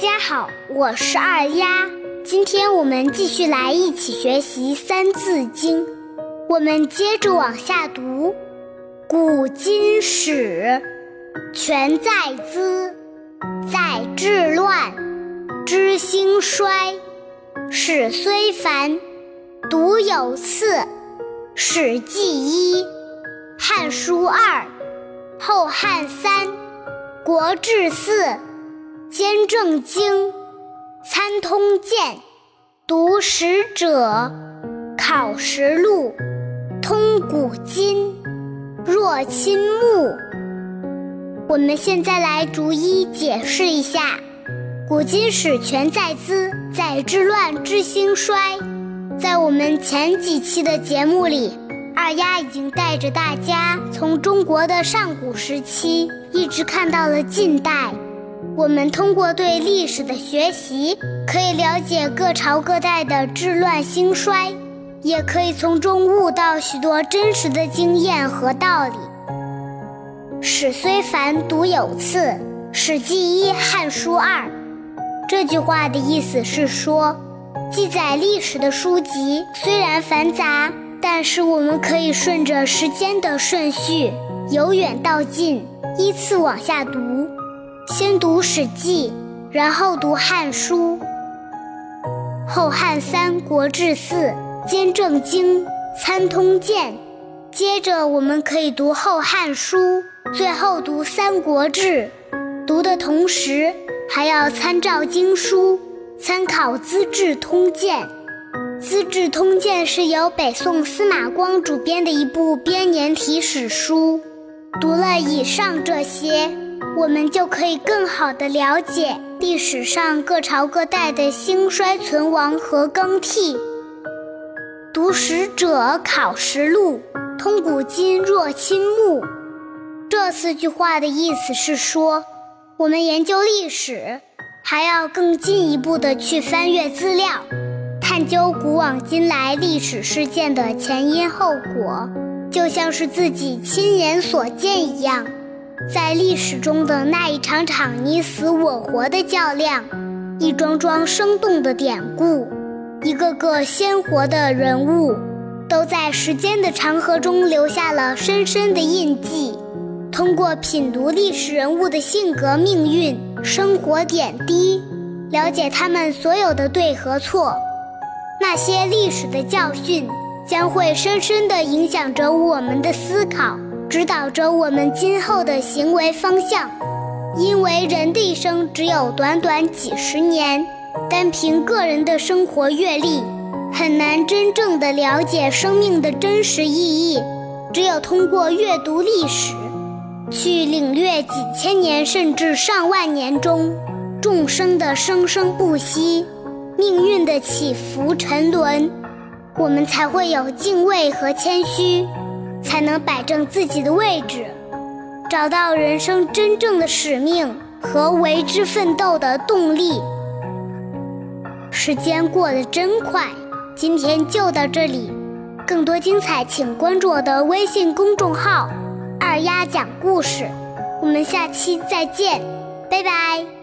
家好，我是二丫。今天我们继续来一起学习《三字经》，我们接着往下读：古今史，全在兹；在治乱，知兴衰。史虽繁，读有次；《史记》一，《汉书》二，《后汉》三，《国志》四。兼正经，参通鉴，读史者，考实录，通古今，若亲目。我们现在来逐一解释一下：古今史全在兹，在治乱知兴衰。在我们前几期的节目里，二丫已经带着大家从中国的上古时期一直看到了近代。我们通过对历史的学习，可以了解各朝各代的治乱兴衰，也可以从中悟到许多真实的经验和道理。史虽繁，读有次；《史记》一，《汉书》二。这句话的意思是说，记载历史的书籍虽然繁杂，但是我们可以顺着时间的顺序，由远到近，依次往下读。先读《史记》，然后读《汉书》，后汉三国志四，兼正经，参通鉴。接着我们可以读《后汉书》，最后读《三国志》。读的同时还要参照经书，参考《资治通鉴》。《资治通鉴》是由北宋司马光主编的一部编年体史书。读了以上这些。我们就可以更好地了解历史上各朝各代的兴衰存亡和更替。读史者考实录，通古今若亲目。这四句话的意思是说，我们研究历史，还要更进一步地去翻阅资料，探究古往今来历史事件的前因后果，就像是自己亲眼所见一样。在历史中的那一场场你死我活的较量，一桩桩生动的典故，一个个鲜活的人物，都在时间的长河中留下了深深的印记。通过品读历史人物的性格、命运、生活点滴，了解他们所有的对和错，那些历史的教训将会深深地影响着我们的思考。指导着我们今后的行为方向，因为人的一生只有短短几十年，单凭个人的生活阅历，很难真正的了解生命的真实意义。只有通过阅读历史，去领略几千年甚至上万年中众生的生生不息、命运的起伏沉沦，我们才会有敬畏和谦虚。才能摆正自己的位置，找到人生真正的使命和为之奋斗的动力。时间过得真快，今天就到这里，更多精彩请关注我的微信公众号“二丫讲故事”，我们下期再见，拜拜。